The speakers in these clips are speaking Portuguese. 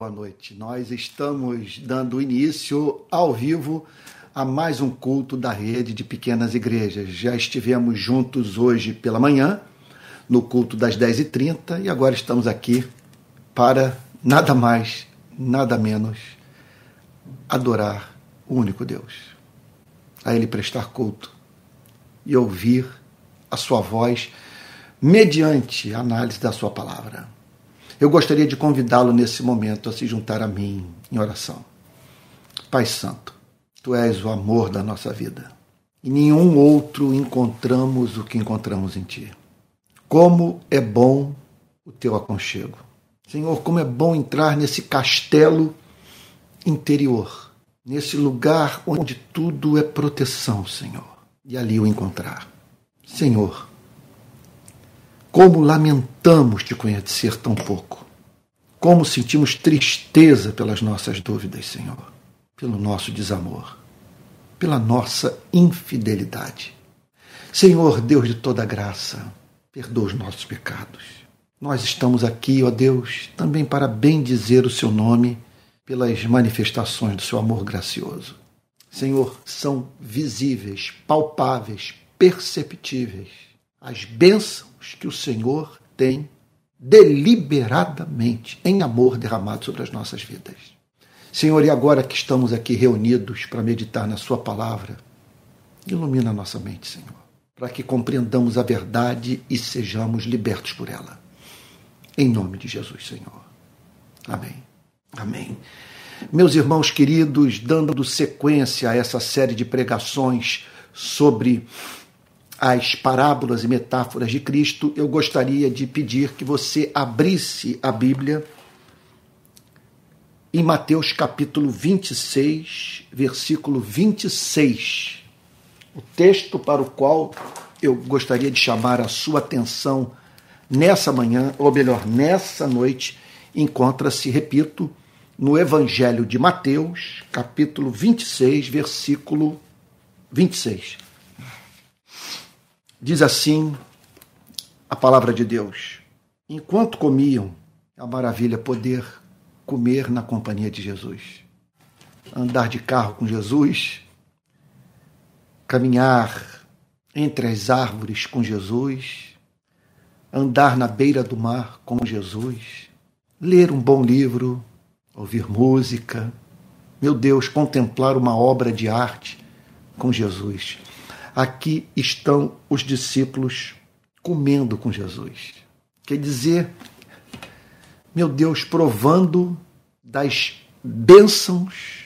Boa noite. Nós estamos dando início ao vivo a mais um culto da rede de pequenas igrejas. Já estivemos juntos hoje pela manhã, no culto das 10h30, e agora estamos aqui para nada mais, nada menos adorar o único Deus. A Ele prestar culto e ouvir a Sua voz mediante a análise da Sua palavra. Eu gostaria de convidá-lo nesse momento a se juntar a mim em oração. Pai Santo, Tu és o amor da nossa vida. E nenhum outro encontramos o que encontramos em Ti. Como é bom o Teu aconchego. Senhor, como é bom entrar nesse castelo interior, nesse lugar onde tudo é proteção, Senhor, e ali o encontrar. Senhor, como lamentamos te conhecer tão pouco. Como sentimos tristeza pelas nossas dúvidas, Senhor, pelo nosso desamor, pela nossa infidelidade. Senhor, Deus de toda graça, perdoa os nossos pecados. Nós estamos aqui, ó Deus, também para bendizer o seu nome pelas manifestações do seu amor gracioso. Senhor, são visíveis, palpáveis, perceptíveis as bênçãos que o Senhor tem deliberadamente em amor derramado sobre as nossas vidas. Senhor, e agora que estamos aqui reunidos para meditar na Sua palavra, ilumina a nossa mente, Senhor, para que compreendamos a verdade e sejamos libertos por ela. Em nome de Jesus, Senhor. Amém. Amém. Meus irmãos queridos, dando sequência a essa série de pregações sobre as parábolas e metáforas de Cristo, eu gostaria de pedir que você abrisse a Bíblia em Mateus capítulo 26, versículo 26. O texto para o qual eu gostaria de chamar a sua atenção nessa manhã, ou melhor, nessa noite, encontra-se, repito, no Evangelho de Mateus, capítulo 26, versículo 26. Diz assim a palavra de Deus: Enquanto comiam, uma maravilha poder comer na companhia de Jesus, andar de carro com Jesus, caminhar entre as árvores com Jesus, andar na beira do mar com Jesus, ler um bom livro, ouvir música, meu Deus, contemplar uma obra de arte com Jesus aqui estão os discípulos comendo com Jesus. Quer dizer, meu Deus, provando das bênçãos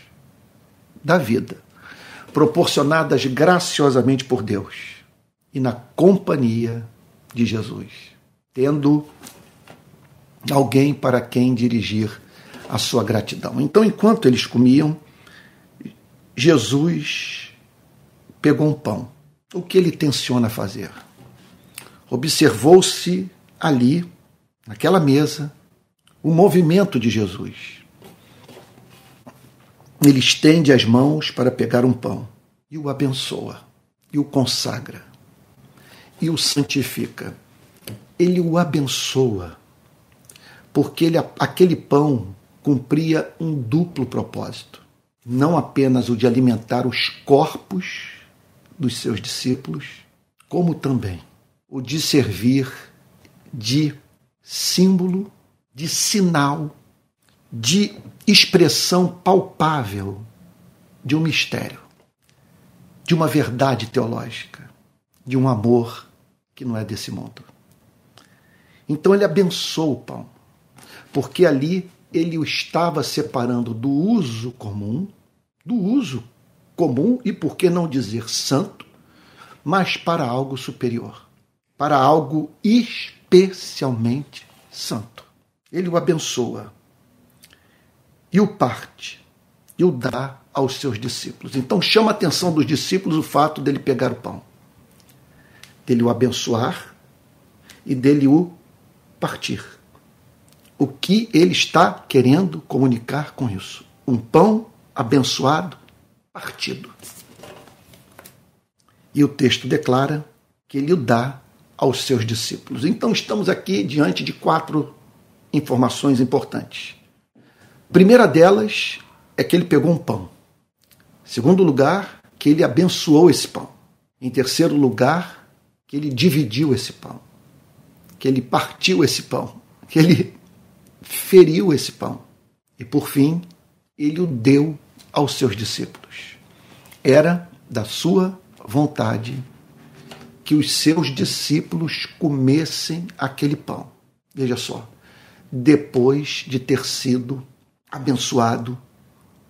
da vida, proporcionadas graciosamente por Deus e na companhia de Jesus, tendo alguém para quem dirigir a sua gratidão. Então, enquanto eles comiam, Jesus pegou um pão o que ele tenciona fazer? Observou-se ali, naquela mesa, o movimento de Jesus. Ele estende as mãos para pegar um pão e o abençoa, e o consagra, e o santifica. Ele o abençoa, porque ele, aquele pão cumpria um duplo propósito. Não apenas o de alimentar os corpos dos seus discípulos, como também o de servir de símbolo, de sinal, de expressão palpável de um mistério, de uma verdade teológica, de um amor que não é desse mundo. Então ele abençoou o pão, porque ali ele o estava separando do uso comum, do uso comum e, por que não dizer santo, mas para algo superior, para algo especialmente santo. Ele o abençoa e o parte e o dá aos seus discípulos. Então chama a atenção dos discípulos o fato dele pegar o pão, dele o abençoar e dele o partir. O que ele está querendo comunicar com isso? Um pão abençoado partido. E o texto declara que ele o dá aos seus discípulos. Então estamos aqui diante de quatro informações importantes. Primeira delas é que ele pegou um pão. Segundo lugar, que ele abençoou esse pão. Em terceiro lugar, que ele dividiu esse pão. Que ele partiu esse pão. Que ele feriu esse pão. E por fim, ele o deu aos seus discípulos. Era da sua vontade que os seus discípulos comessem aquele pão. Veja só, depois de ter sido abençoado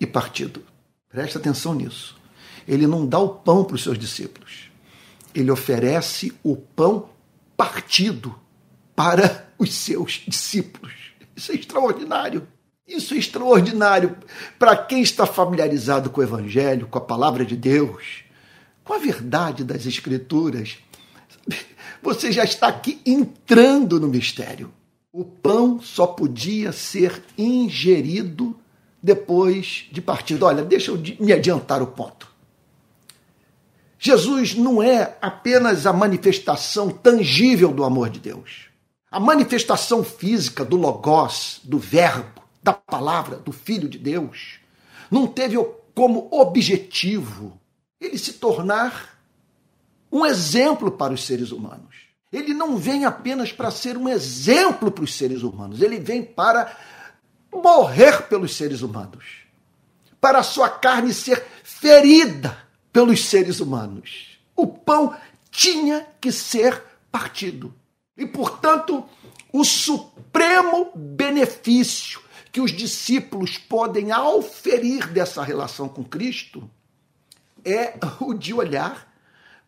e partido. Presta atenção nisso. Ele não dá o pão para os seus discípulos. Ele oferece o pão partido para os seus discípulos. Isso é extraordinário. Isso é extraordinário para quem está familiarizado com o Evangelho, com a palavra de Deus, com a verdade das Escrituras. Você já está aqui entrando no mistério. O pão só podia ser ingerido depois de partido. Olha, deixa eu me adiantar o ponto. Jesus não é apenas a manifestação tangível do amor de Deus. A manifestação física do Logos, do Verbo, da palavra, do Filho de Deus, não teve como objetivo ele se tornar um exemplo para os seres humanos ele não vem apenas para ser um exemplo para os seres humanos, ele vem para morrer pelos seres humanos, para a sua carne ser ferida pelos seres humanos. O pão tinha que ser partido. E, portanto, o supremo benefício que os discípulos podem auferir dessa relação com Cristo é o de olhar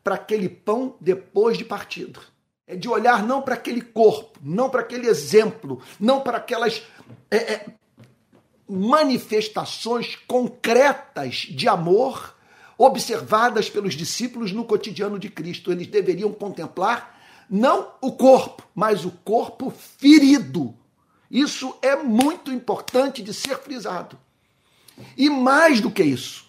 para aquele pão depois de partido é de olhar não para aquele corpo, não para aquele exemplo, não para aquelas é, é, manifestações concretas de amor observadas pelos discípulos no cotidiano de Cristo. Eles deveriam contemplar não o corpo, mas o corpo ferido. Isso é muito importante de ser frisado. E mais do que isso,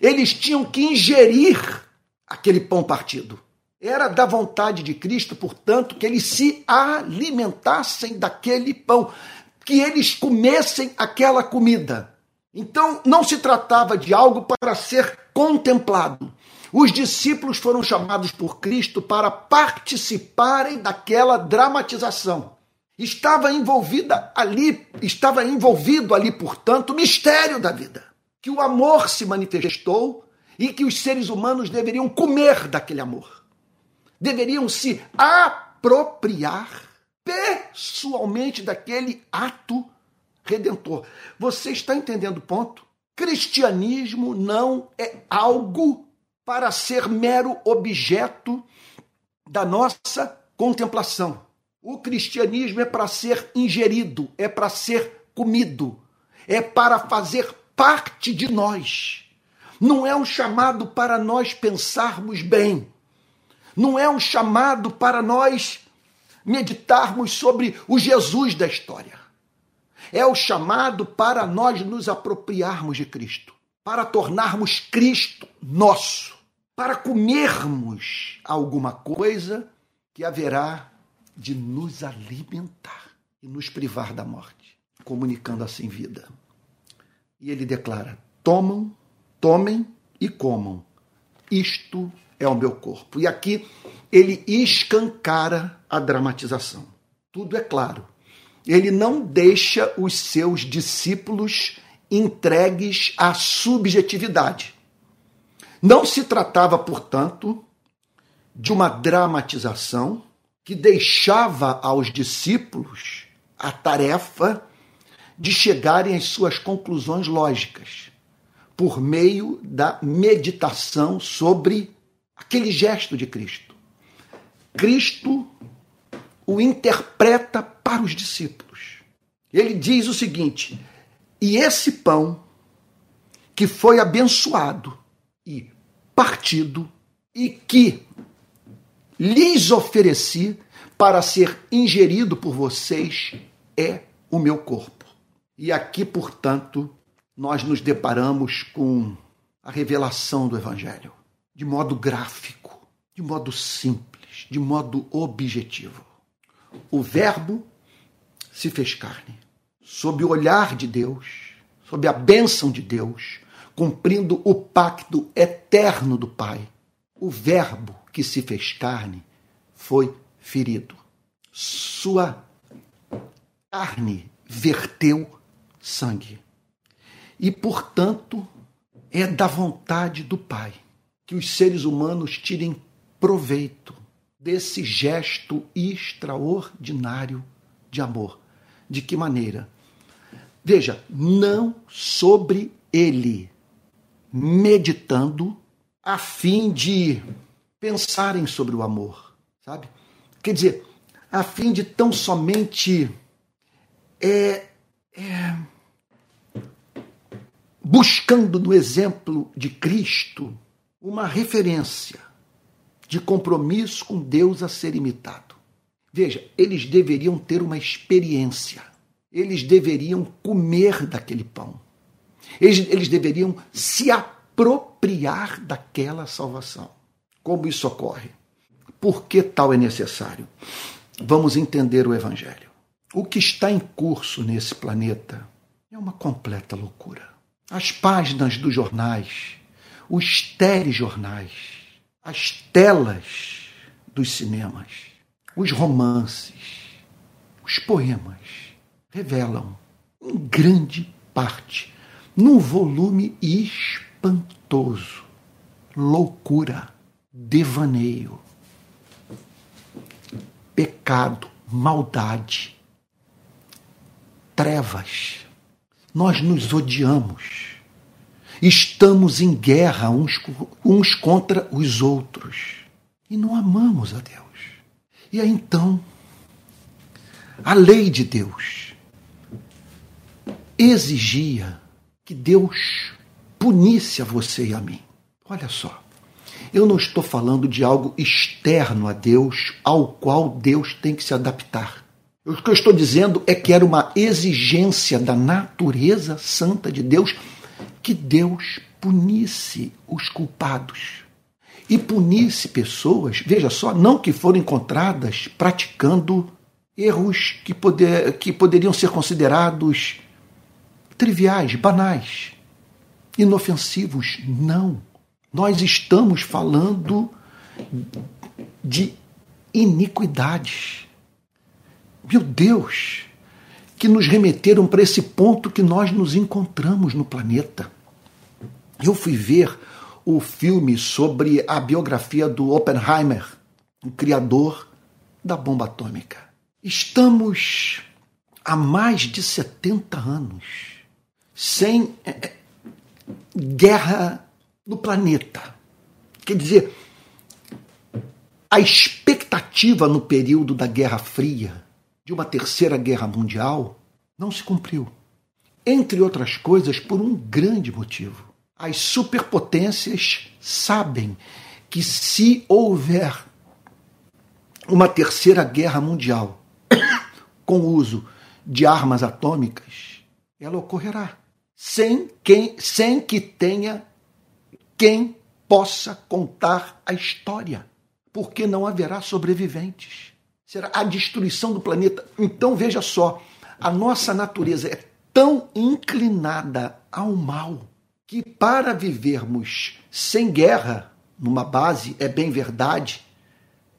eles tinham que ingerir aquele pão partido. Era da vontade de Cristo, portanto, que eles se alimentassem daquele pão, que eles comessem aquela comida. Então, não se tratava de algo para ser contemplado. Os discípulos foram chamados por Cristo para participarem daquela dramatização. Estava envolvida ali, estava envolvido ali, portanto, o mistério da vida. Que o amor se manifestou e que os seres humanos deveriam comer daquele amor deveriam se apropriar pessoalmente daquele ato redentor. Você está entendendo o ponto? Cristianismo não é algo para ser mero objeto da nossa contemplação. O cristianismo é para ser ingerido, é para ser comido, é para fazer parte de nós. Não é um chamado para nós pensarmos bem, não é um chamado para nós meditarmos sobre o Jesus da história. É o chamado para nós nos apropriarmos de Cristo, para tornarmos Cristo nosso, para comermos alguma coisa que haverá de nos alimentar e nos privar da morte, comunicando assim vida. E ele declara: tomam, tomem e comam. Isto é o meu corpo. E aqui ele escancara a dramatização. Tudo é claro. Ele não deixa os seus discípulos entregues à subjetividade. Não se tratava, portanto, de uma dramatização que deixava aos discípulos a tarefa de chegarem às suas conclusões lógicas por meio da meditação sobre aquele gesto de Cristo. Cristo o interpreta para os discípulos. Ele diz o seguinte: e esse pão que foi abençoado e partido e que lhes ofereci para ser ingerido por vocês é o meu corpo. E aqui, portanto, nós nos deparamos com a revelação do Evangelho de modo gráfico, de modo simples, de modo objetivo. O Verbo se fez carne. Sob o olhar de Deus, sob a bênção de Deus, cumprindo o pacto eterno do Pai, o Verbo que se fez carne foi ferido. Sua carne verteu sangue. E, portanto, é da vontade do Pai que os seres humanos tirem proveito desse gesto extraordinário de amor. De que maneira? Veja, não sobre ele, meditando a fim de pensarem sobre o amor, sabe? Quer dizer, a fim de tão somente é, é, buscando no exemplo de Cristo uma referência de compromisso com Deus a ser imitado. Veja, eles deveriam ter uma experiência, eles deveriam comer daquele pão, eles, eles deveriam se apropriar daquela salvação. Como isso ocorre? Por que tal é necessário? Vamos entender o Evangelho. O que está em curso nesse planeta é uma completa loucura. As páginas dos jornais, os telejornais, as telas dos cinemas, os romances, os poemas revelam, em grande parte, num volume espantoso, loucura, devaneio, pecado, maldade, trevas. Nós nos odiamos. Estamos em guerra uns, uns contra os outros. E não amamos a Deus. E aí então, a lei de Deus exigia que Deus punisse a você e a mim. Olha só. Eu não estou falando de algo externo a Deus, ao qual Deus tem que se adaptar. O que eu estou dizendo é que era uma exigência da natureza santa de Deus que Deus punisse os culpados e punisse pessoas, veja só, não que foram encontradas praticando erros que, poder, que poderiam ser considerados triviais, banais, inofensivos. Não. Nós estamos falando de iniquidades. Meu Deus, que nos remeteram para esse ponto que nós nos encontramos no planeta. Eu fui ver o filme sobre a biografia do Oppenheimer, o criador da bomba atômica. Estamos há mais de 70 anos sem é, é, guerra no planeta. Quer dizer, a expectativa no período da Guerra Fria de uma terceira guerra mundial não se cumpriu. Entre outras coisas, por um grande motivo. As superpotências sabem que se houver uma terceira guerra mundial com o uso de armas atômicas, ela ocorrerá sem, quem, sem que tenha quem possa contar a história, porque não haverá sobreviventes. Será a destruição do planeta. Então veja só, a nossa natureza é tão inclinada ao mal que para vivermos sem guerra numa base é bem verdade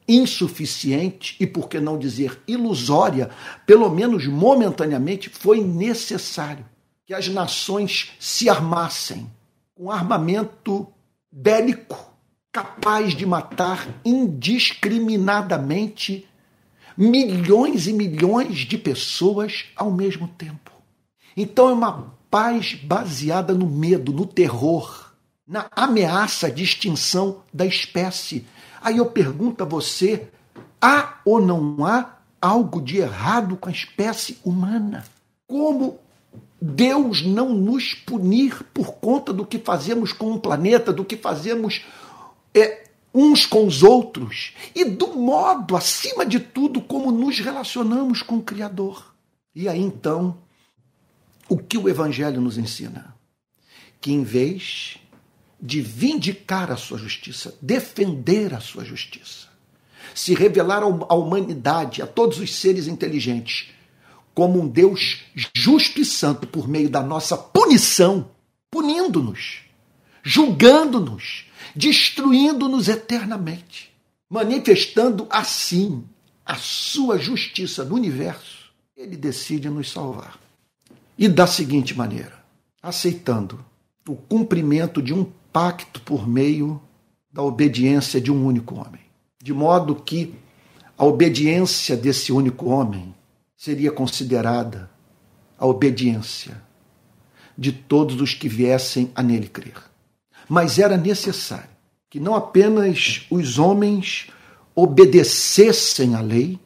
insuficiente e por que não dizer ilusória, pelo menos momentaneamente foi necessário que as nações se armassem com armamento bélico capaz de matar indiscriminadamente milhões e milhões de pessoas ao mesmo tempo. Então é uma paz baseada no medo, no terror, na ameaça de extinção da espécie. Aí eu pergunto a você: há ou não há algo de errado com a espécie humana? Como Deus não nos punir por conta do que fazemos com o planeta, do que fazemos é, uns com os outros e do modo, acima de tudo, como nos relacionamos com o Criador. E aí então, o que o Evangelho nos ensina? Que em vez de vindicar a sua justiça, defender a sua justiça, se revelar à humanidade, a todos os seres inteligentes, como um Deus justo e santo por meio da nossa punição, punindo-nos, julgando-nos, destruindo-nos eternamente, manifestando assim a sua justiça no universo, ele decide nos salvar. E da seguinte maneira: aceitando o cumprimento de um pacto por meio da obediência de um único homem. De modo que a obediência desse único homem seria considerada a obediência de todos os que viessem a nele crer. Mas era necessário que não apenas os homens obedecessem à lei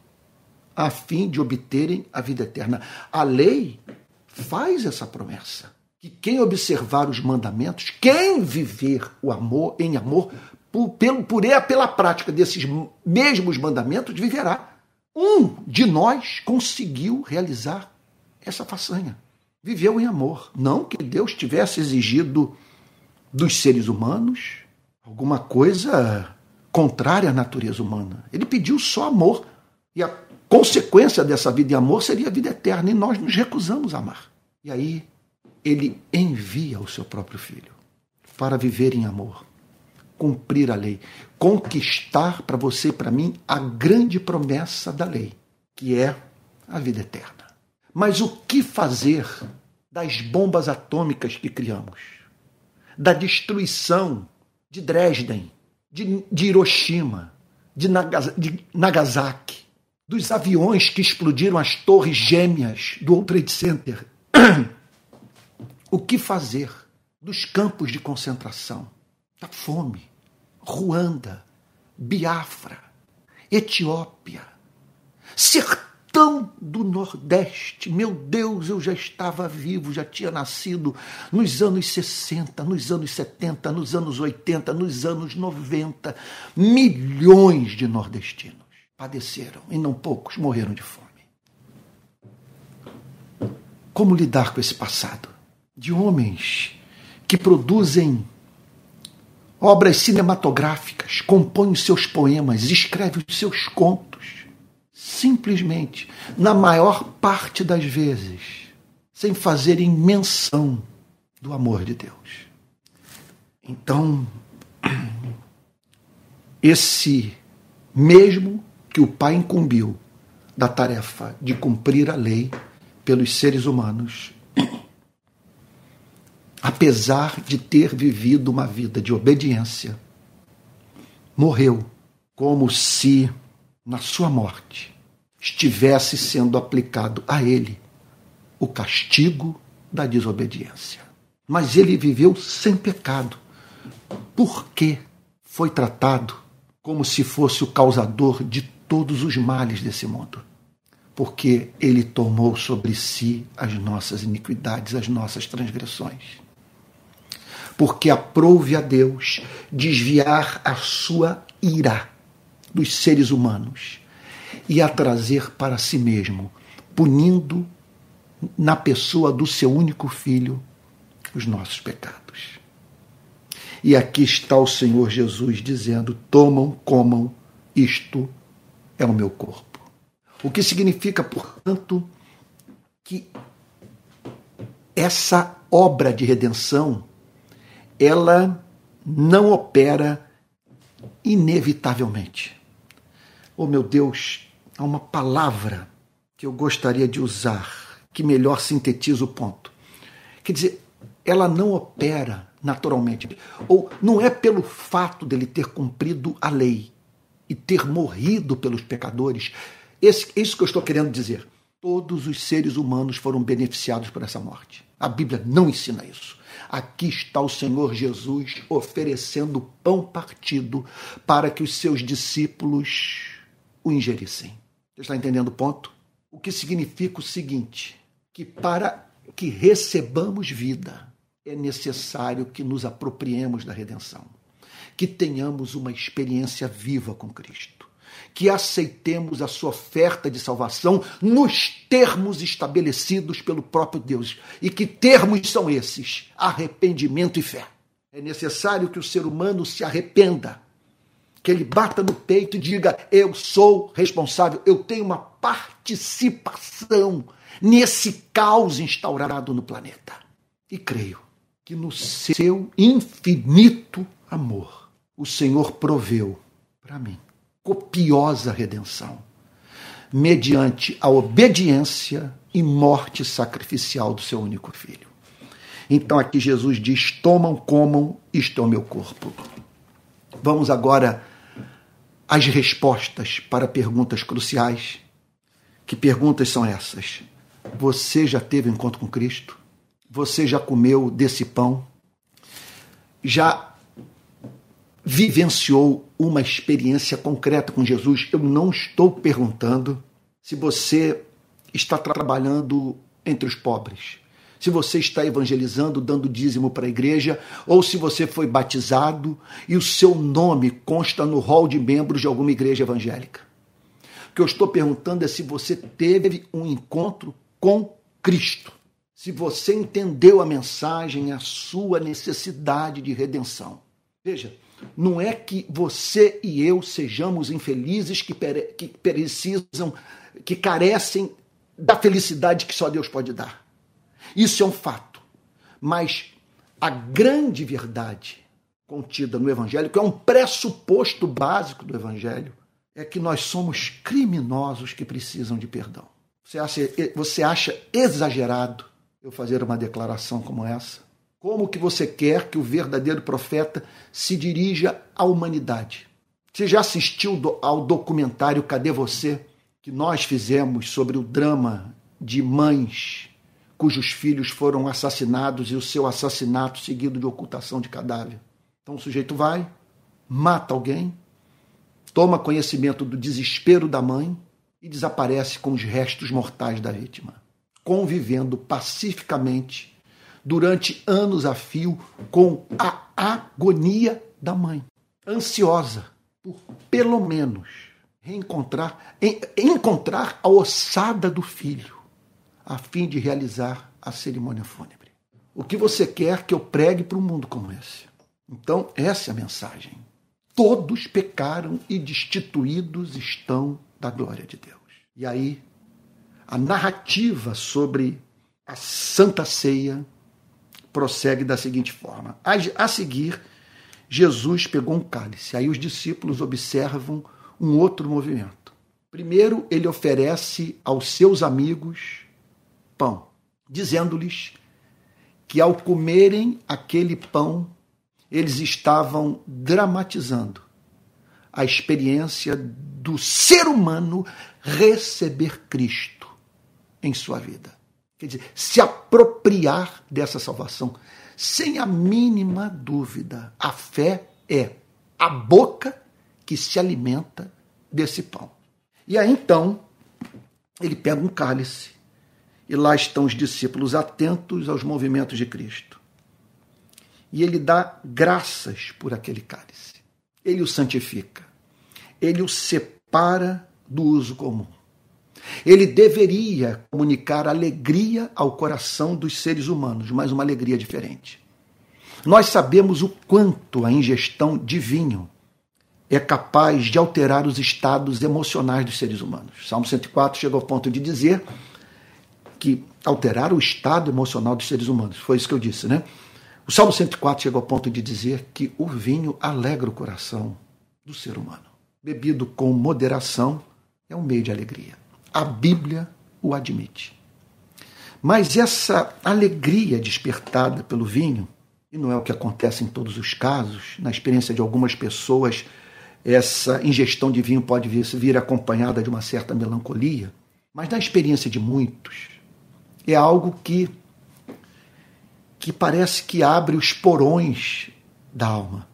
a fim de obterem a vida eterna. A lei faz essa promessa que quem observar os mandamentos, quem viver o amor em amor, por, pelo, por pela prática desses mesmos mandamentos, viverá. Um de nós conseguiu realizar essa façanha. Viveu em amor. Não que Deus tivesse exigido dos seres humanos alguma coisa contrária à natureza humana. Ele pediu só amor. E a consequência dessa vida de amor seria a vida eterna. E nós nos recusamos a amar. E aí ele envia o seu próprio filho para viver em amor, cumprir a lei, conquistar para você e para mim a grande promessa da lei, que é a vida eterna. Mas o que fazer das bombas atômicas que criamos? Da destruição de Dresden, de, de Hiroshima, de, de Nagasaki, dos aviões que explodiram as torres gêmeas do World Trade Center o que fazer dos campos de concentração, da fome, Ruanda, Biafra, Etiópia, sertão do Nordeste. Meu Deus, eu já estava vivo, já tinha nascido nos anos 60, nos anos 70, nos anos 80, nos anos 90. Milhões de nordestinos padeceram e não poucos morreram de fome. Como lidar com esse passado? De homens que produzem obras cinematográficas, compõem os seus poemas, escrevem os seus contos, simplesmente, na maior parte das vezes, sem fazerem menção do amor de Deus. Então, esse mesmo que o Pai incumbiu da tarefa de cumprir a lei, pelos seres humanos, apesar de ter vivido uma vida de obediência, morreu como se na sua morte estivesse sendo aplicado a ele o castigo da desobediência. Mas ele viveu sem pecado, porque foi tratado como se fosse o causador de todos os males desse mundo porque ele tomou sobre si as nossas iniquidades, as nossas transgressões. Porque aprouve a Deus desviar a sua ira dos seres humanos e a trazer para si mesmo, punindo na pessoa do seu único filho os nossos pecados. E aqui está o Senhor Jesus dizendo: tomam, comam, isto é o meu corpo. O que significa, portanto, que essa obra de redenção ela não opera inevitavelmente. Oh meu Deus, há uma palavra que eu gostaria de usar que melhor sintetiza o ponto. Quer dizer, ela não opera naturalmente. Ou não é pelo fato dele ter cumprido a lei e ter morrido pelos pecadores esse, isso que eu estou querendo dizer. Todos os seres humanos foram beneficiados por essa morte. A Bíblia não ensina isso. Aqui está o Senhor Jesus oferecendo pão partido para que os seus discípulos o ingerissem. Você está entendendo o ponto? O que significa o seguinte: que para que recebamos vida, é necessário que nos apropriemos da redenção, que tenhamos uma experiência viva com Cristo que aceitemos a sua oferta de salvação nos termos estabelecidos pelo próprio Deus. E que termos são esses? Arrependimento e fé. É necessário que o ser humano se arrependa, que ele bata no peito e diga: Eu sou responsável, eu tenho uma participação nesse caos instaurado no planeta. E creio que no seu infinito amor, o Senhor proveu para mim copiosa redenção, mediante a obediência e morte sacrificial do seu único filho. Então aqui Jesus diz: tomam, comam, isto é o meu corpo. Vamos agora às respostas para perguntas cruciais. Que perguntas são essas? Você já teve um encontro com Cristo? Você já comeu desse pão? Já vivenciou uma experiência concreta com Jesus? Eu não estou perguntando se você está trabalhando entre os pobres, se você está evangelizando, dando dízimo para a igreja, ou se você foi batizado e o seu nome consta no hall de membros de alguma igreja evangélica. O que eu estou perguntando é se você teve um encontro com Cristo, se você entendeu a mensagem, a sua necessidade de redenção. Veja, não é que você e eu sejamos infelizes que, que precisam, que carecem da felicidade que só Deus pode dar. Isso é um fato. Mas a grande verdade contida no Evangelho, que é um pressuposto básico do Evangelho, é que nós somos criminosos que precisam de perdão. Você acha, você acha exagerado eu fazer uma declaração como essa? Como que você quer que o verdadeiro profeta se dirija à humanidade? Você já assistiu ao documentário Cadê Você? que nós fizemos sobre o drama de mães cujos filhos foram assassinados e o seu assassinato seguido de ocultação de cadáver. Então o sujeito vai, mata alguém, toma conhecimento do desespero da mãe e desaparece com os restos mortais da vítima, convivendo pacificamente durante anos a fio com a agonia da mãe, ansiosa por pelo menos reencontrar, encontrar a ossada do filho, a fim de realizar a cerimônia fúnebre. O que você quer que eu pregue para um mundo como esse? Então, essa é a mensagem. Todos pecaram e destituídos estão da glória de Deus. E aí, a narrativa sobre a Santa Ceia prossegue da seguinte forma: a seguir, Jesus pegou um cálice. Aí os discípulos observam um outro movimento. Primeiro, ele oferece aos seus amigos pão, dizendo-lhes que ao comerem aquele pão, eles estavam dramatizando a experiência do ser humano receber Cristo em sua vida. Quer dizer, se apropriar dessa salvação. Sem a mínima dúvida, a fé é a boca que se alimenta desse pão. E aí então, ele pega um cálice e lá estão os discípulos atentos aos movimentos de Cristo. E ele dá graças por aquele cálice. Ele o santifica. Ele o separa do uso comum. Ele deveria comunicar alegria ao coração dos seres humanos, mas uma alegria diferente. Nós sabemos o quanto a ingestão de vinho é capaz de alterar os estados emocionais dos seres humanos. Salmo 104 chega ao ponto de dizer que alterar o estado emocional dos seres humanos. Foi isso que eu disse, né? O Salmo 104 chega ao ponto de dizer que o vinho alegra o coração do ser humano. Bebido com moderação é um meio de alegria. A Bíblia o admite. Mas essa alegria despertada pelo vinho, e não é o que acontece em todos os casos, na experiência de algumas pessoas essa ingestão de vinho pode vir, acompanhada de uma certa melancolia, mas na experiência de muitos, é algo que, que parece que abre os porões da alma,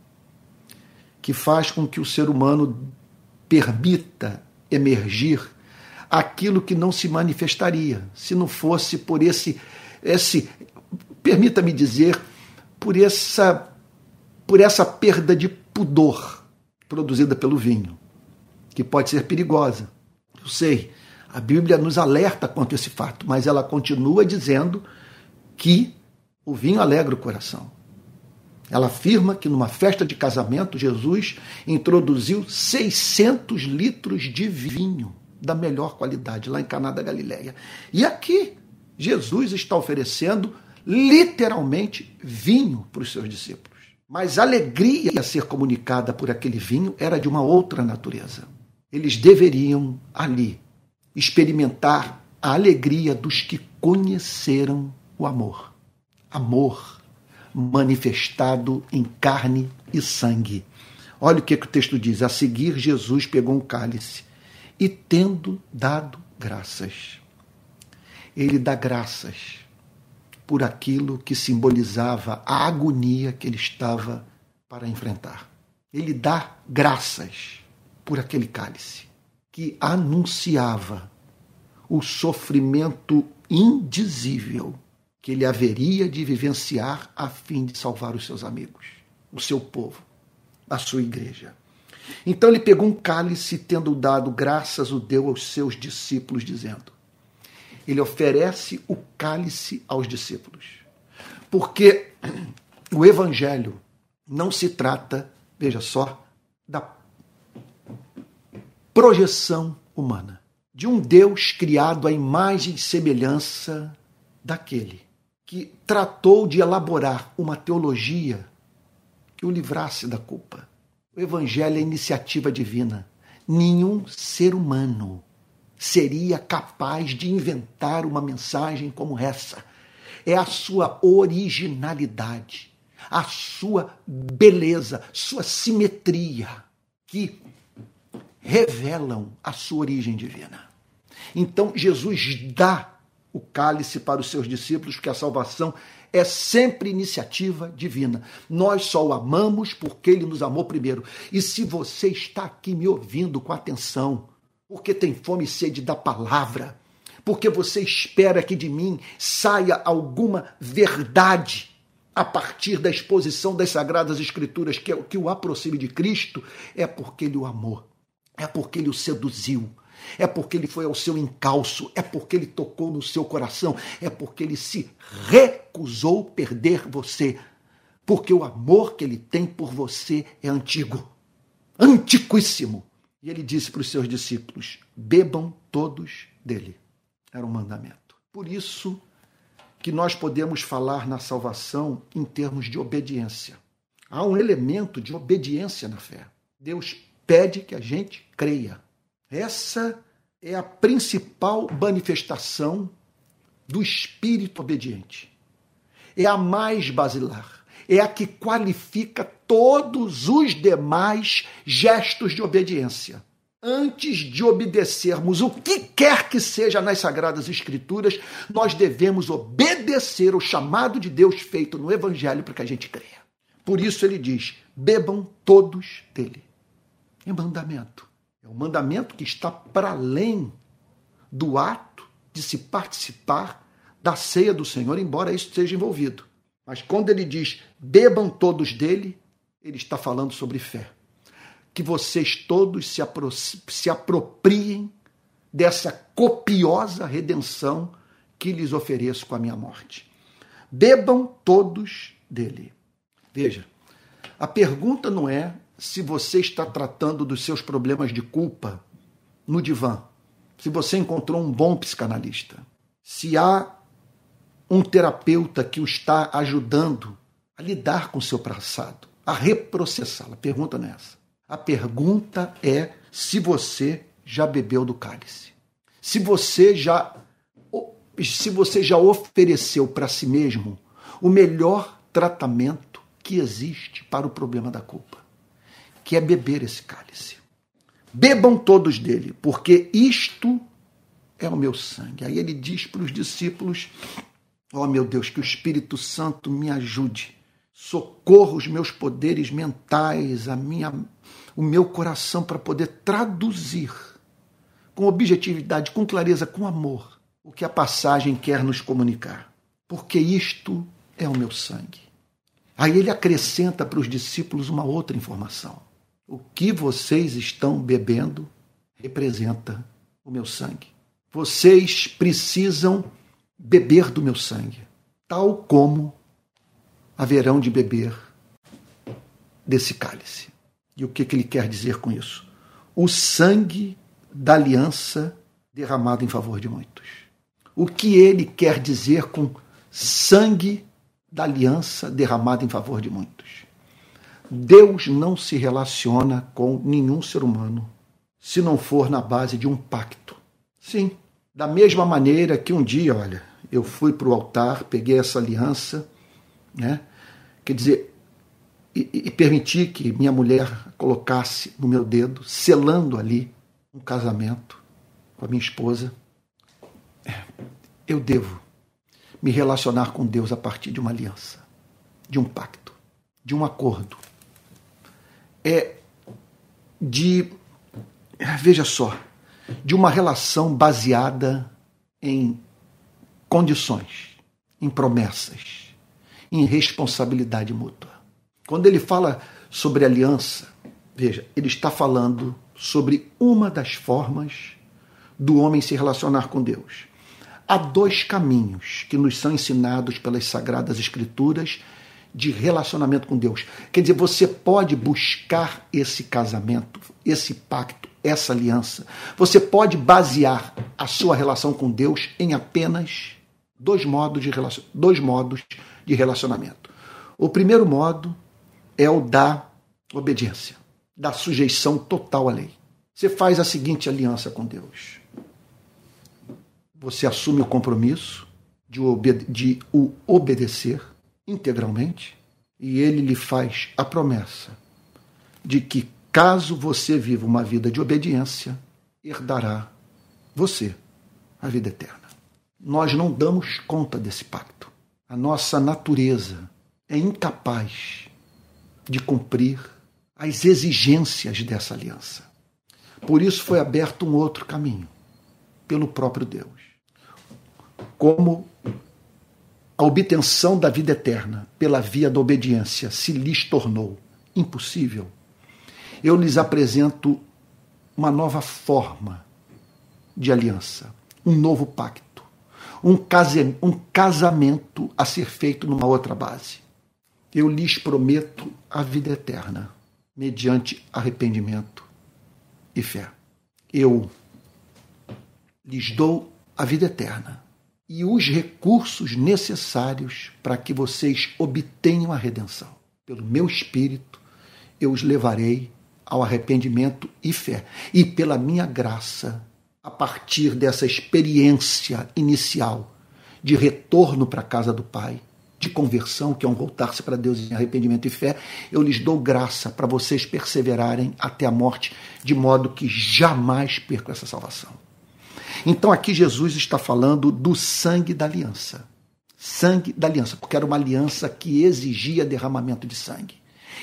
que faz com que o ser humano permita emergir aquilo que não se manifestaria se não fosse por esse esse permita-me dizer por essa por essa perda de pudor produzida pelo vinho, que pode ser perigosa. Eu sei, a Bíblia nos alerta quanto a esse fato, mas ela continua dizendo que o vinho alegra o coração. Ela afirma que numa festa de casamento, Jesus introduziu 600 litros de vinho da melhor qualidade, lá em Caná da Galileia. E aqui, Jesus está oferecendo literalmente vinho para os seus discípulos. Mas a alegria a ser comunicada por aquele vinho era de uma outra natureza. Eles deveriam ali experimentar a alegria dos que conheceram o amor. Amor manifestado em carne e sangue. Olha o que, que o texto diz. A seguir, Jesus pegou um cálice e, tendo dado graças, ele dá graças por aquilo que simbolizava a agonia que ele estava para enfrentar. Ele dá graças por aquele cálice que anunciava o sofrimento indizível que ele haveria de vivenciar a fim de salvar os seus amigos, o seu povo, a sua igreja. Então ele pegou um cálice, tendo dado graças, o deu aos seus discípulos, dizendo: Ele oferece o cálice aos discípulos. Porque o evangelho não se trata, veja só, da projeção humana, de um Deus criado à imagem e semelhança daquele que tratou de elaborar uma teologia que o livrasse da culpa. O Evangelho é iniciativa divina. Nenhum ser humano seria capaz de inventar uma mensagem como essa. É a sua originalidade, a sua beleza, sua simetria que revelam a sua origem divina. Então Jesus dá o cálice para os seus discípulos, porque a salvação é sempre iniciativa divina. Nós só o amamos porque ele nos amou primeiro. E se você está aqui me ouvindo com atenção, porque tem fome e sede da palavra, porque você espera que de mim saia alguma verdade a partir da exposição das Sagradas Escrituras, que é que o aproxime de Cristo, é porque ele o amou, é porque ele o seduziu, é porque ele foi ao seu encalço, é porque ele tocou no seu coração, é porque ele se recusou perder você, porque o amor que ele tem por você é antigo, antiquíssimo. E ele disse para os seus discípulos: bebam todos dele. Era um mandamento. Por isso que nós podemos falar na salvação em termos de obediência. Há um elemento de obediência na fé. Deus pede que a gente creia. Essa é a principal manifestação do espírito obediente. É a mais basilar. É a que qualifica todos os demais gestos de obediência. Antes de obedecermos o que quer que seja nas Sagradas Escrituras, nós devemos obedecer o chamado de Deus feito no Evangelho para que a gente creia. Por isso ele diz: bebam todos dele. É mandamento. É um mandamento que está para além do ato de se participar da ceia do Senhor, embora isso esteja envolvido. Mas quando ele diz bebam todos dele, ele está falando sobre fé. Que vocês todos se, apro se apropriem dessa copiosa redenção que lhes ofereço com a minha morte. Bebam todos dele. Veja, a pergunta não é se você está tratando dos seus problemas de culpa no divã, se você encontrou um bom psicanalista, se há um terapeuta que o está ajudando a lidar com o seu passado, a reprocessá-lo. A pergunta não é essa. A pergunta é se você já bebeu do cálice. Se você já se você já ofereceu para si mesmo o melhor tratamento que existe para o problema da culpa que é beber esse cálice. Bebam todos dele, porque isto é o meu sangue. Aí ele diz para os discípulos: Ó oh, meu Deus, que o Espírito Santo me ajude, socorra os meus poderes mentais, a minha, o meu coração para poder traduzir com objetividade, com clareza, com amor, o que a passagem quer nos comunicar. Porque isto é o meu sangue. Aí ele acrescenta para os discípulos uma outra informação. O que vocês estão bebendo representa o meu sangue. Vocês precisam beber do meu sangue, tal como haverão de beber desse cálice. E o que, que ele quer dizer com isso? O sangue da aliança derramado em favor de muitos. O que ele quer dizer com sangue da aliança derramado em favor de muitos? Deus não se relaciona com nenhum ser humano se não for na base de um pacto. Sim, da mesma maneira que um dia, olha, eu fui para o altar, peguei essa aliança, né? Quer dizer, e, e permiti que minha mulher colocasse no meu dedo, selando ali um casamento com a minha esposa. É, eu devo me relacionar com Deus a partir de uma aliança, de um pacto, de um acordo. É de, veja só, de uma relação baseada em condições, em promessas, em responsabilidade mútua. Quando ele fala sobre aliança, veja, ele está falando sobre uma das formas do homem se relacionar com Deus. Há dois caminhos que nos são ensinados pelas Sagradas Escrituras de relacionamento com Deus. Quer dizer, você pode buscar esse casamento, esse pacto, essa aliança. Você pode basear a sua relação com Deus em apenas dois modos de, relacion... dois modos de relacionamento. O primeiro modo é o da obediência, da sujeição total à lei. Você faz a seguinte aliança com Deus você assume o compromisso de, obede de o obedecer integralmente e ele lhe faz a promessa de que, caso você viva uma vida de obediência, herdará você a vida eterna. Nós não damos conta desse pacto. A nossa natureza é incapaz de cumprir as exigências dessa aliança. Por isso foi aberto um outro caminho, pelo próprio Deus como a obtenção da vida eterna pela via da obediência se lhes tornou impossível, eu lhes apresento uma nova forma de aliança, um novo pacto, um casamento a ser feito numa outra base. Eu lhes prometo a vida eterna, mediante arrependimento e fé. Eu lhes dou a vida eterna e os recursos necessários para que vocês obtenham a redenção. Pelo meu espírito, eu os levarei ao arrependimento e fé. E pela minha graça, a partir dessa experiência inicial de retorno para a casa do Pai, de conversão, que é um voltar-se para Deus em arrependimento e fé, eu lhes dou graça para vocês perseverarem até a morte, de modo que jamais percam essa salvação. Então aqui Jesus está falando do sangue da aliança. Sangue da aliança, porque era uma aliança que exigia derramamento de sangue,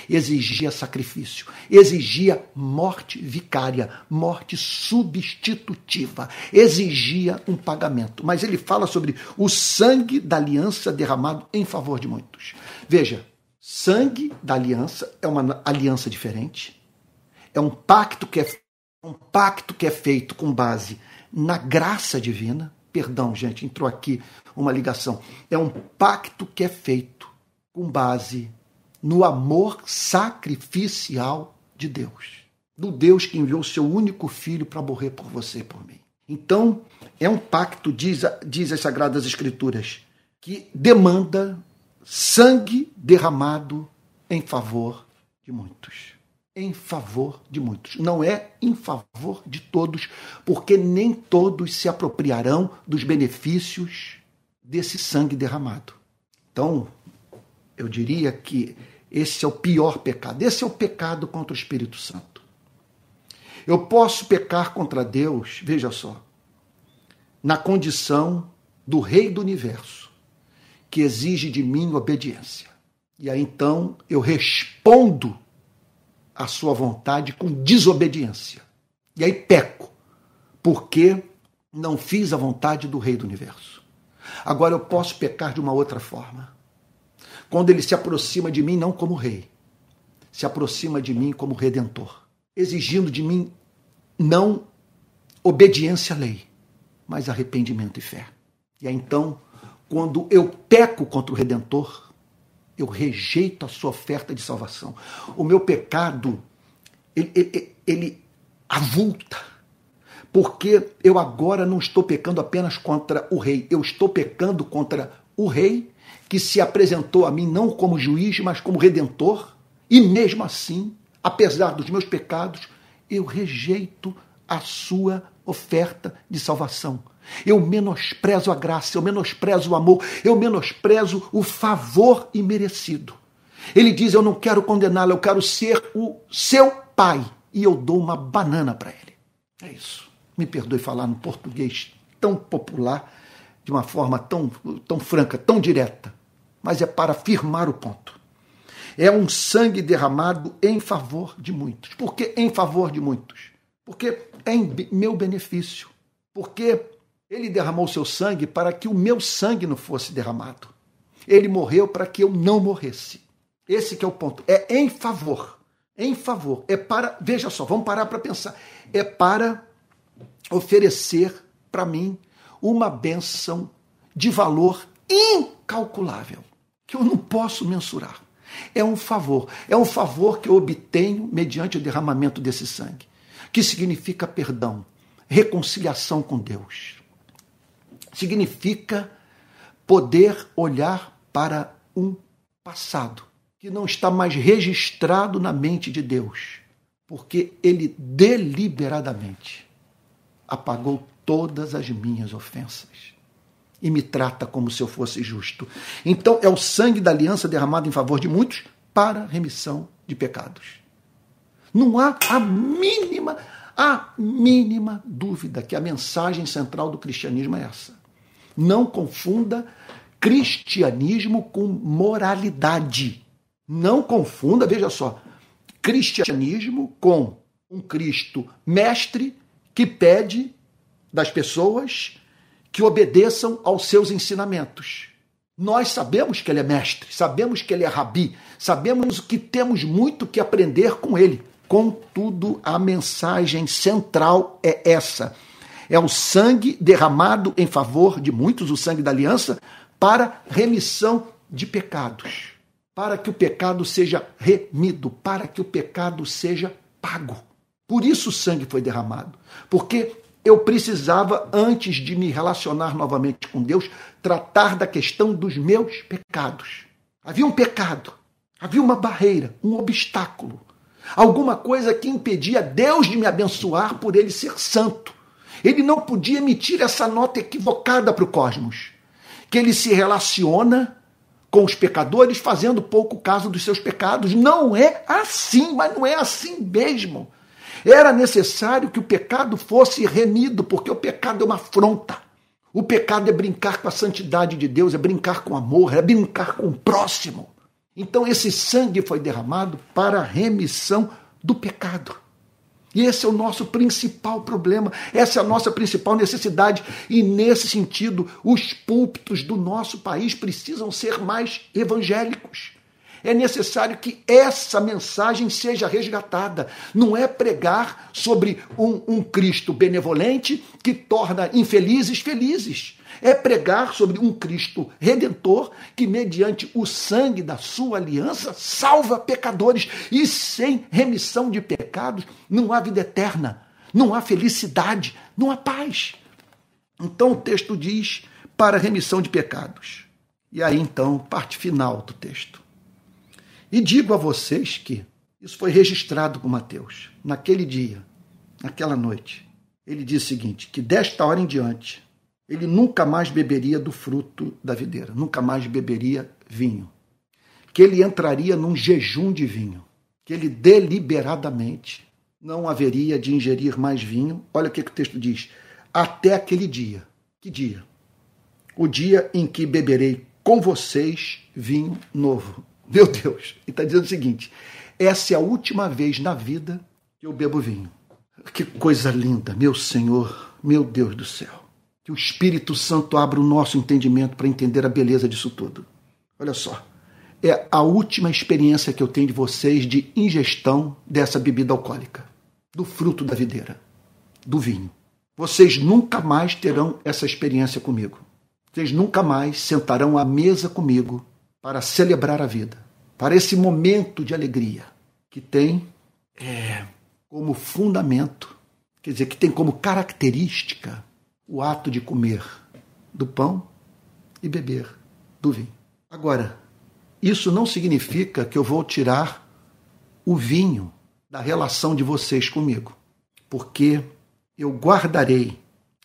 exigia sacrifício, exigia morte vicária, morte substitutiva, exigia um pagamento. Mas ele fala sobre o sangue da aliança derramado em favor de muitos. Veja, sangue da aliança é uma aliança diferente, é um pacto que é um pacto que é feito com base na graça divina. Perdão, gente, entrou aqui uma ligação. É um pacto que é feito com base no amor sacrificial de Deus. Do Deus que enviou seu único filho para morrer por você e por mim. Então, é um pacto, diz, diz as Sagradas Escrituras, que demanda sangue derramado em favor de muitos em favor de muitos. Não é em favor de todos, porque nem todos se apropriarão dos benefícios desse sangue derramado. Então, eu diria que esse é o pior pecado. Esse é o pecado contra o Espírito Santo. Eu posso pecar contra Deus, veja só, na condição do Rei do Universo, que exige de mim obediência. E aí então eu respondo a sua vontade com desobediência. E aí peco, porque não fiz a vontade do Rei do Universo. Agora eu posso pecar de uma outra forma. Quando ele se aproxima de mim não como rei, se aproxima de mim como redentor, exigindo de mim não obediência à lei, mas arrependimento e fé. E aí então, quando eu peco contra o redentor, eu rejeito a sua oferta de salvação. O meu pecado, ele, ele, ele avulta, porque eu agora não estou pecando apenas contra o rei, eu estou pecando contra o rei que se apresentou a mim não como juiz, mas como redentor, e mesmo assim, apesar dos meus pecados, eu rejeito a sua oferta de salvação. Eu menosprezo a graça, eu menosprezo o amor, eu menosprezo o favor imerecido. Ele diz: Eu não quero condená-lo, eu quero ser o seu pai. E eu dou uma banana para ele. É isso. Me perdoe falar no português tão popular, de uma forma tão, tão franca, tão direta mas é para firmar o ponto. É um sangue derramado em favor de muitos. Por que em favor de muitos? Porque é em meu benefício. Porque ele derramou seu sangue para que o meu sangue não fosse derramado. Ele morreu para que eu não morresse. Esse que é o ponto. É em favor. Em favor. É para, veja só, vamos parar para pensar. É para oferecer para mim uma benção de valor incalculável que eu não posso mensurar. É um favor. É um favor que eu obtenho mediante o derramamento desse sangue, que significa perdão, reconciliação com Deus. Significa poder olhar para um passado que não está mais registrado na mente de Deus, porque ele deliberadamente apagou todas as minhas ofensas e me trata como se eu fosse justo. Então é o sangue da aliança derramado em favor de muitos para remissão de pecados. Não há a mínima, a mínima dúvida que a mensagem central do cristianismo é essa. Não confunda cristianismo com moralidade. Não confunda, veja só, cristianismo com um Cristo mestre que pede das pessoas que obedeçam aos seus ensinamentos. Nós sabemos que ele é mestre, sabemos que ele é rabi, sabemos que temos muito que aprender com ele. Contudo, a mensagem central é essa: é o sangue derramado em favor de muitos, o sangue da aliança, para remissão de pecados, para que o pecado seja remido, para que o pecado seja pago. Por isso o sangue foi derramado, porque eu precisava, antes de me relacionar novamente com Deus, tratar da questão dos meus pecados. Havia um pecado, havia uma barreira, um obstáculo, alguma coisa que impedia Deus de me abençoar por ele ser santo. Ele não podia emitir essa nota equivocada para o cosmos, que ele se relaciona com os pecadores fazendo pouco caso dos seus pecados. Não é assim, mas não é assim mesmo. Era necessário que o pecado fosse remido, porque o pecado é uma afronta. O pecado é brincar com a santidade de Deus, é brincar com o amor, é brincar com o próximo. Então esse sangue foi derramado para a remissão do pecado. E esse é o nosso principal problema, essa é a nossa principal necessidade. E nesse sentido, os púlpitos do nosso país precisam ser mais evangélicos é necessário que essa mensagem seja resgatada. Não é pregar sobre um, um Cristo benevolente que torna infelizes felizes. É pregar sobre um Cristo redentor que, mediante o sangue da sua aliança, salva pecadores. E sem remissão de pecados, não há vida eterna, não há felicidade, não há paz. Então o texto diz para remissão de pecados. E aí então, parte final do texto. E digo a vocês que isso foi registrado com Mateus. Naquele dia, naquela noite, ele diz o seguinte: que desta hora em diante, ele nunca mais beberia do fruto da videira, nunca mais beberia vinho. Que ele entraria num jejum de vinho, que ele deliberadamente não haveria de ingerir mais vinho. Olha o que, que o texto diz: até aquele dia. Que dia? O dia em que beberei com vocês vinho novo meu Deus. E está dizendo o seguinte: essa é a última vez na vida que eu bebo vinho. Que coisa linda, meu Senhor, meu Deus do céu. Que o Espírito Santo abra o nosso entendimento para entender a beleza disso tudo. Olha só, é a última experiência que eu tenho de vocês de ingestão dessa bebida alcoólica, do fruto da videira, do vinho. Vocês nunca mais terão essa experiência comigo. Vocês nunca mais sentarão à mesa comigo para celebrar a vida, para esse momento de alegria que tem é, como fundamento quer dizer, que tem como característica o ato de comer do pão e beber do vinho. Agora, isso não significa que eu vou tirar o vinho da relação de vocês comigo, porque eu guardarei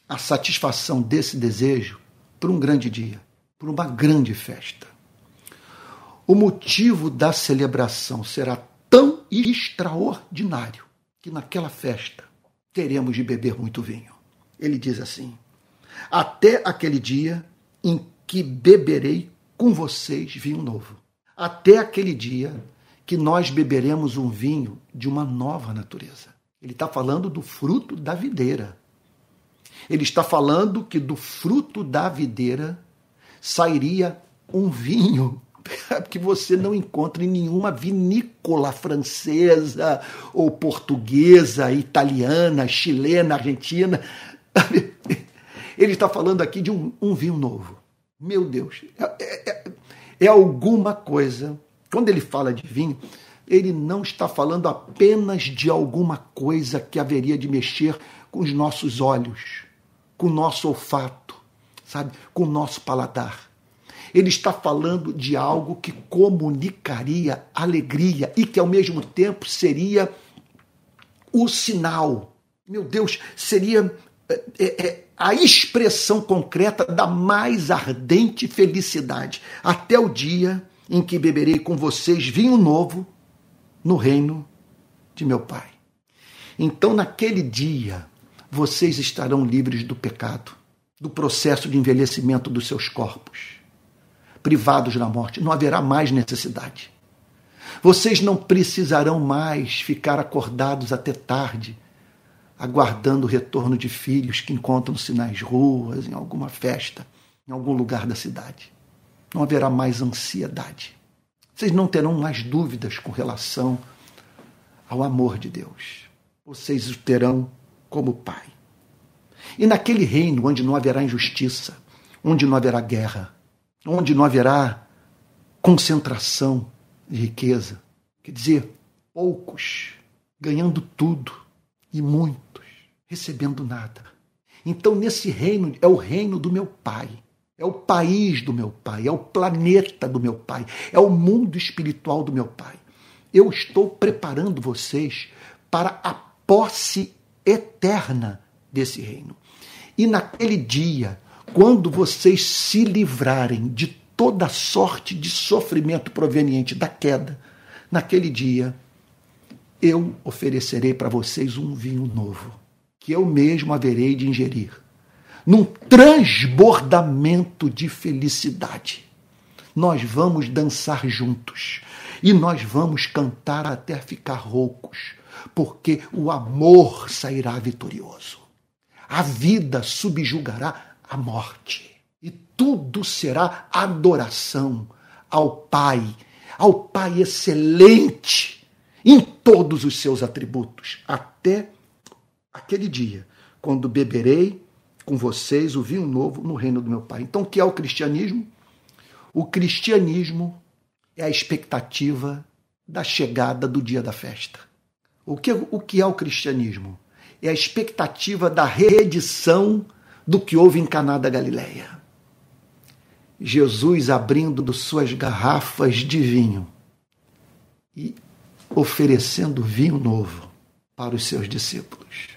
a satisfação desse desejo por um grande dia, por uma grande festa. O motivo da celebração será tão extraordinário que naquela festa teremos de beber muito vinho. Ele diz assim: Até aquele dia em que beberei com vocês vinho novo. Até aquele dia que nós beberemos um vinho de uma nova natureza. Ele está falando do fruto da videira. Ele está falando que do fruto da videira sairia um vinho que você não encontra em nenhuma vinícola francesa ou portuguesa, italiana, chilena, argentina. Ele está falando aqui de um, um vinho novo. Meu Deus, é, é, é alguma coisa. Quando ele fala de vinho, ele não está falando apenas de alguma coisa que haveria de mexer com os nossos olhos, com o nosso olfato, sabe, com o nosso paladar. Ele está falando de algo que comunicaria alegria e que ao mesmo tempo seria o sinal. Meu Deus, seria é, é, a expressão concreta da mais ardente felicidade, até o dia em que beberei com vocês vinho novo no reino de meu Pai. Então, naquele dia, vocês estarão livres do pecado, do processo de envelhecimento dos seus corpos, privados da morte. Não haverá mais necessidade. Vocês não precisarão mais ficar acordados até tarde aguardando o retorno de filhos que encontram-se nas ruas, em alguma festa, em algum lugar da cidade. Não haverá mais ansiedade. Vocês não terão mais dúvidas com relação ao amor de Deus. Vocês o terão como Pai. E naquele reino onde não haverá injustiça, onde não haverá guerra, onde não haverá concentração de riqueza, quer dizer, poucos ganhando tudo e muito recebendo nada. Então, nesse reino, é o reino do meu Pai, é o país do meu Pai, é o planeta do meu Pai, é o mundo espiritual do meu Pai. Eu estou preparando vocês para a posse eterna desse reino. E naquele dia, quando vocês se livrarem de toda sorte de sofrimento proveniente da queda, naquele dia eu oferecerei para vocês um vinho novo que eu mesmo haverei de ingerir, num transbordamento de felicidade. Nós vamos dançar juntos e nós vamos cantar até ficar roucos, porque o amor sairá vitorioso. A vida subjugará a morte e tudo será adoração ao Pai, ao Pai excelente em todos os seus atributos, até aquele dia, quando beberei com vocês o vinho novo no reino do meu Pai. Então, o que é o cristianismo? O cristianismo é a expectativa da chegada do dia da festa. O que, o que é o cristianismo? É a expectativa da reedição do que houve em Caná da Galileia. Jesus abrindo suas garrafas de vinho e oferecendo vinho novo para os seus discípulos.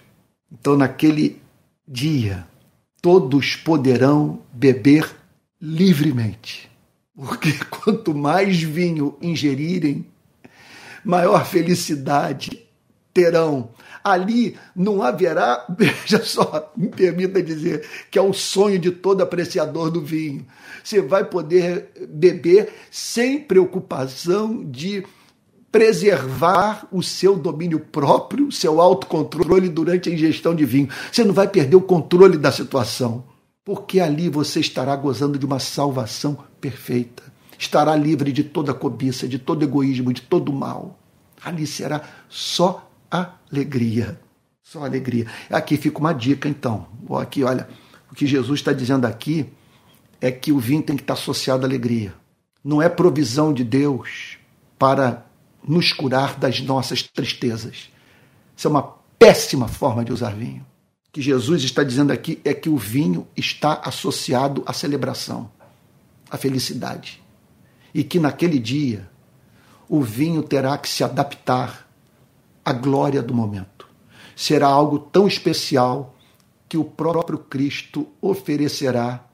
Então, naquele dia, todos poderão beber livremente. Porque quanto mais vinho ingerirem, maior felicidade terão. Ali não haverá, veja só, me permita dizer, que é o sonho de todo apreciador do vinho. Você vai poder beber sem preocupação de preservar o seu domínio próprio, o seu autocontrole durante a ingestão de vinho. Você não vai perder o controle da situação, porque ali você estará gozando de uma salvação perfeita. Estará livre de toda cobiça, de todo egoísmo, de todo mal. Ali será só alegria. Só alegria. Aqui fica uma dica, então. Aqui, olha, o que Jesus está dizendo aqui é que o vinho tem que estar associado à alegria. Não é provisão de Deus para nos curar das nossas tristezas. Isso é uma péssima forma de usar vinho. O que Jesus está dizendo aqui é que o vinho está associado à celebração, à felicidade. E que naquele dia o vinho terá que se adaptar à glória do momento. Será algo tão especial que o próprio Cristo oferecerá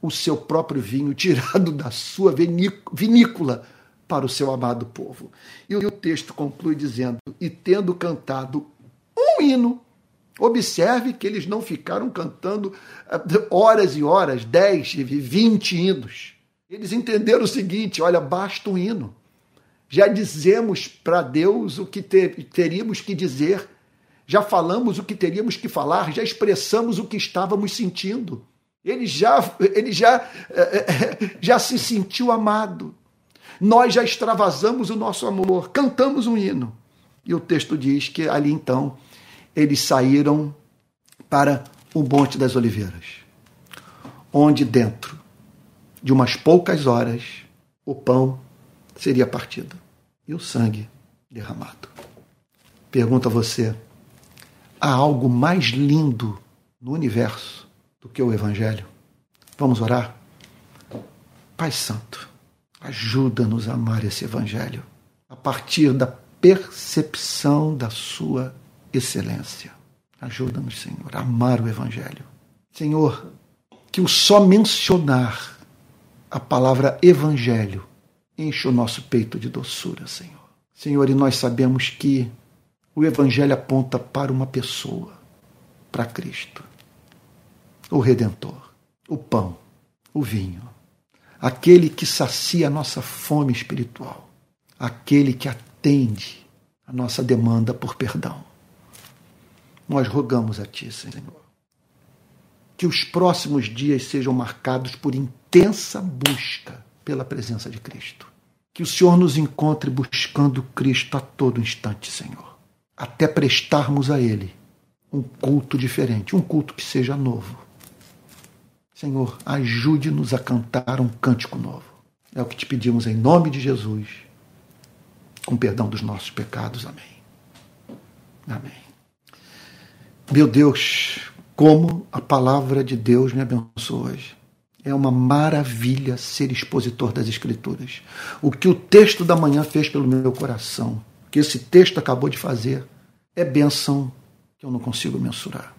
o seu próprio vinho tirado da sua vinícola para o seu amado povo. E o texto conclui dizendo: E tendo cantado um hino, observe que eles não ficaram cantando eh, horas e horas, 10, 20 hinos. Eles entenderam o seguinte: olha, basta um hino. Já dizemos para Deus o que ter, teríamos que dizer, já falamos o que teríamos que falar, já expressamos o que estávamos sentindo. Ele já, ele já, eh, eh, já se sentiu amado. Nós já extravasamos o nosso amor, cantamos um hino. E o texto diz que ali então eles saíram para o Monte das Oliveiras, onde dentro de umas poucas horas o pão seria partido e o sangue derramado. Pergunto a você: há algo mais lindo no universo do que o Evangelho? Vamos orar? Pai Santo, ajuda-nos a amar esse Evangelho a partir da percepção da Sua excelência. Ajuda-nos, Senhor, a amar o Evangelho. Senhor, que o só mencionar a palavra Evangelho enche o nosso peito de doçura, Senhor. Senhor, e nós sabemos que o Evangelho aponta para uma pessoa, para Cristo, o Redentor, o pão, o vinho, aquele que sacia a nossa fome espiritual, aquele que atende a nossa demanda por perdão. Nós rogamos a Ti, Senhor, que os próximos dias sejam marcados por intensa busca pela presença de Cristo. Que o Senhor nos encontre buscando Cristo a todo instante, Senhor, até prestarmos a Ele um culto diferente, um culto que seja novo. Senhor, ajude-nos a cantar um cântico novo. É o que te pedimos em nome de Jesus, com perdão dos nossos pecados. Amém. Amém. Meu Deus, como a palavra de Deus me abençoa hoje. É uma maravilha ser expositor das Escrituras. O que o texto da manhã fez pelo meu coração, o que esse texto acabou de fazer, é benção que eu não consigo mensurar.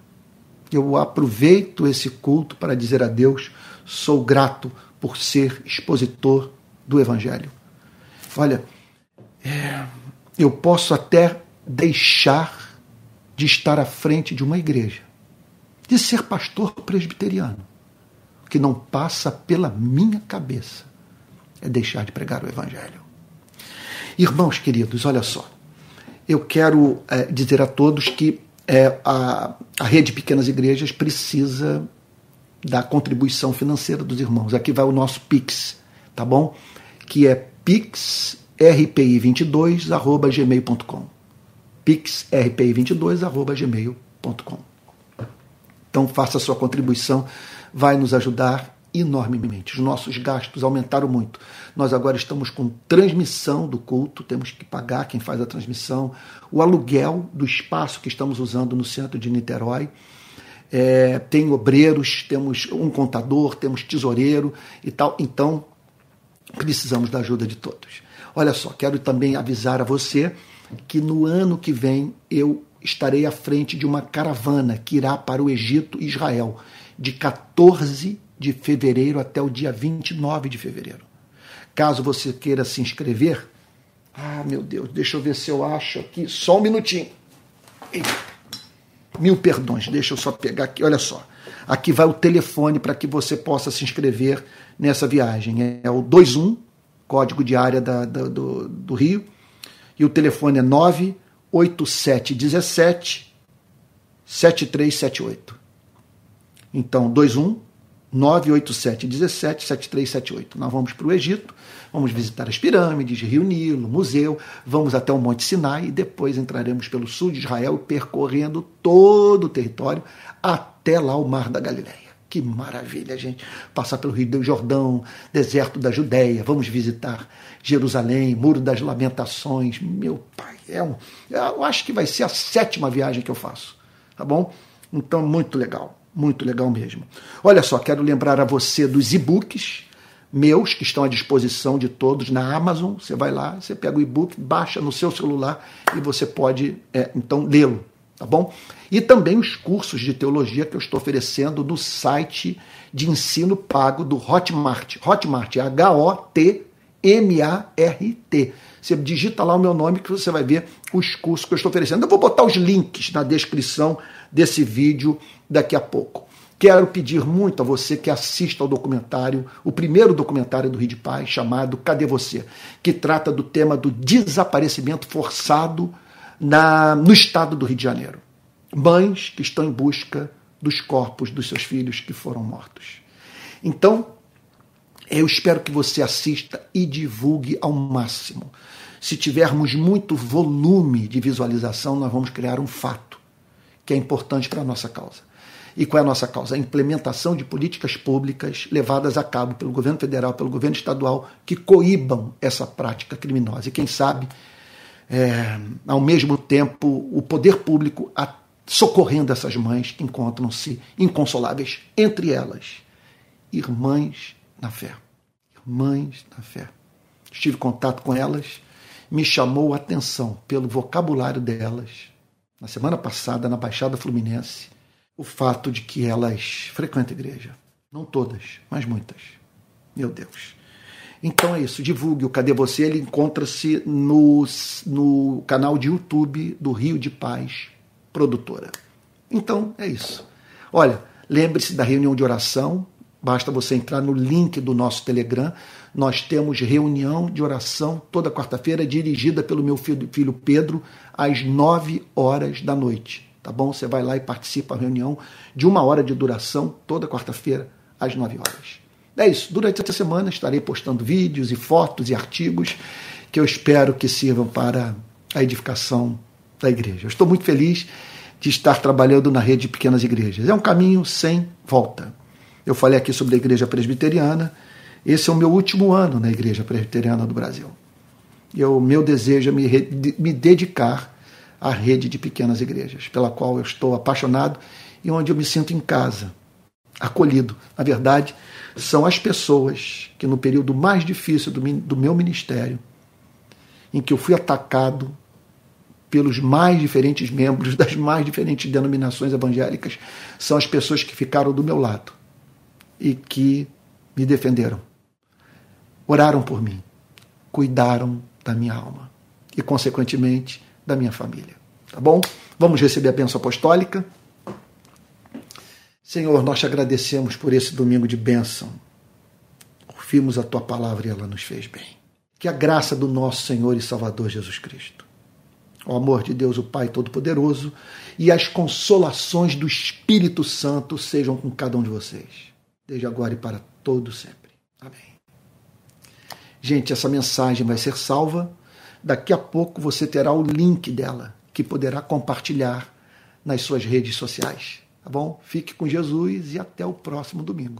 Eu aproveito esse culto para dizer a Deus: sou grato por ser expositor do Evangelho. Olha, é, eu posso até deixar de estar à frente de uma igreja, de ser pastor presbiteriano. Que não passa pela minha cabeça é deixar de pregar o Evangelho. Irmãos queridos, olha só, eu quero é, dizer a todos que é, a, a rede Pequenas Igrejas precisa da contribuição financeira dos irmãos. Aqui vai o nosso Pix, tá bom? Que é pixrpi22.gmail.com pixrpi22.gmail.com. Então faça a sua contribuição, vai nos ajudar enormemente. Os nossos gastos aumentaram muito. Nós agora estamos com transmissão do culto, temos que pagar quem faz a transmissão, o aluguel do espaço que estamos usando no centro de Niterói. É, tem obreiros, temos um contador, temos tesoureiro e tal. Então, precisamos da ajuda de todos. Olha só, quero também avisar a você que no ano que vem eu estarei à frente de uma caravana que irá para o Egito e Israel, de 14 de fevereiro até o dia 29 de fevereiro. Caso você queira se inscrever, ah, meu Deus, deixa eu ver se eu acho aqui, só um minutinho. Mil perdões, deixa eu só pegar aqui, olha só. Aqui vai o telefone para que você possa se inscrever nessa viagem. É o 21, código de área da, da, do, do Rio, e o telefone é 98717 7378. Então, 21 98717 7378. Nós vamos para o Egito, vamos visitar as pirâmides, Rio Nilo, museu, vamos até o Monte Sinai e depois entraremos pelo sul de Israel, percorrendo todo o território até lá o Mar da Galileia. Que maravilha, gente. Passar pelo Rio do Jordão, deserto da Judéia, vamos visitar Jerusalém, Muro das Lamentações. Meu Pai, É um, eu acho que vai ser a sétima viagem que eu faço, tá bom? Então, muito legal, muito legal mesmo. Olha só, quero lembrar a você dos e-books meus que estão à disposição de todos na Amazon. Você vai lá, você pega o e-book, baixa no seu celular e você pode é, então lê-lo, tá bom? E também os cursos de teologia que eu estou oferecendo no site de ensino pago do Hotmart. Hotmart é H-O-T-M-A-R-T. Você digita lá o meu nome que você vai ver os cursos que eu estou oferecendo. Eu vou botar os links na descrição desse vídeo daqui a pouco. Quero pedir muito a você que assista ao documentário, o primeiro documentário do Rio de Paz, chamado Cadê Você? que trata do tema do desaparecimento forçado na, no estado do Rio de Janeiro. Mães que estão em busca dos corpos dos seus filhos que foram mortos. Então, eu espero que você assista e divulgue ao máximo. Se tivermos muito volume de visualização, nós vamos criar um fato que é importante para a nossa causa. E qual é a nossa causa? A implementação de políticas públicas levadas a cabo pelo governo federal, pelo governo estadual, que coíbam essa prática criminosa. E quem sabe, é, ao mesmo tempo, o poder público socorrendo essas mães que encontram-se inconsoláveis, entre elas, irmãs na fé. Irmãs na fé. Estive em contato com elas, me chamou a atenção pelo vocabulário delas. Na semana passada, na Baixada Fluminense, o fato de que elas frequentam a igreja. Não todas, mas muitas. Meu Deus. Então é isso, divulgue o Cadê Você? Ele encontra-se no, no canal de YouTube do Rio de Paz Produtora. Então é isso. Olha, lembre-se da reunião de oração, basta você entrar no link do nosso Telegram. Nós temos reunião de oração toda quarta-feira, dirigida pelo meu filho, Pedro, às nove horas da noite tá bom? Você vai lá e participa da reunião de uma hora de duração, toda quarta-feira, às 9 horas. É isso. Durante essa semana estarei postando vídeos e fotos e artigos que eu espero que sirvam para a edificação da igreja. Eu estou muito feliz de estar trabalhando na rede de pequenas igrejas. É um caminho sem volta. Eu falei aqui sobre a igreja presbiteriana. Esse é o meu último ano na igreja presbiteriana do Brasil. E o meu desejo é me, me dedicar a rede de pequenas igrejas, pela qual eu estou apaixonado e onde eu me sinto em casa, acolhido. Na verdade, são as pessoas que, no período mais difícil do, do meu ministério, em que eu fui atacado pelos mais diferentes membros das mais diferentes denominações evangélicas, são as pessoas que ficaram do meu lado e que me defenderam, oraram por mim, cuidaram da minha alma e, consequentemente, da minha família. Tá bom? Vamos receber a bênção apostólica. Senhor, nós te agradecemos por esse domingo de bênção. Ouvimos a tua palavra e ela nos fez bem. Que a graça do nosso Senhor e Salvador Jesus Cristo, o amor de Deus, o Pai Todo-Poderoso, e as consolações do Espírito Santo sejam com cada um de vocês, desde agora e para todo sempre. Amém. Gente, essa mensagem vai ser salva Daqui a pouco você terá o link dela, que poderá compartilhar nas suas redes sociais. Tá bom? Fique com Jesus e até o próximo domingo.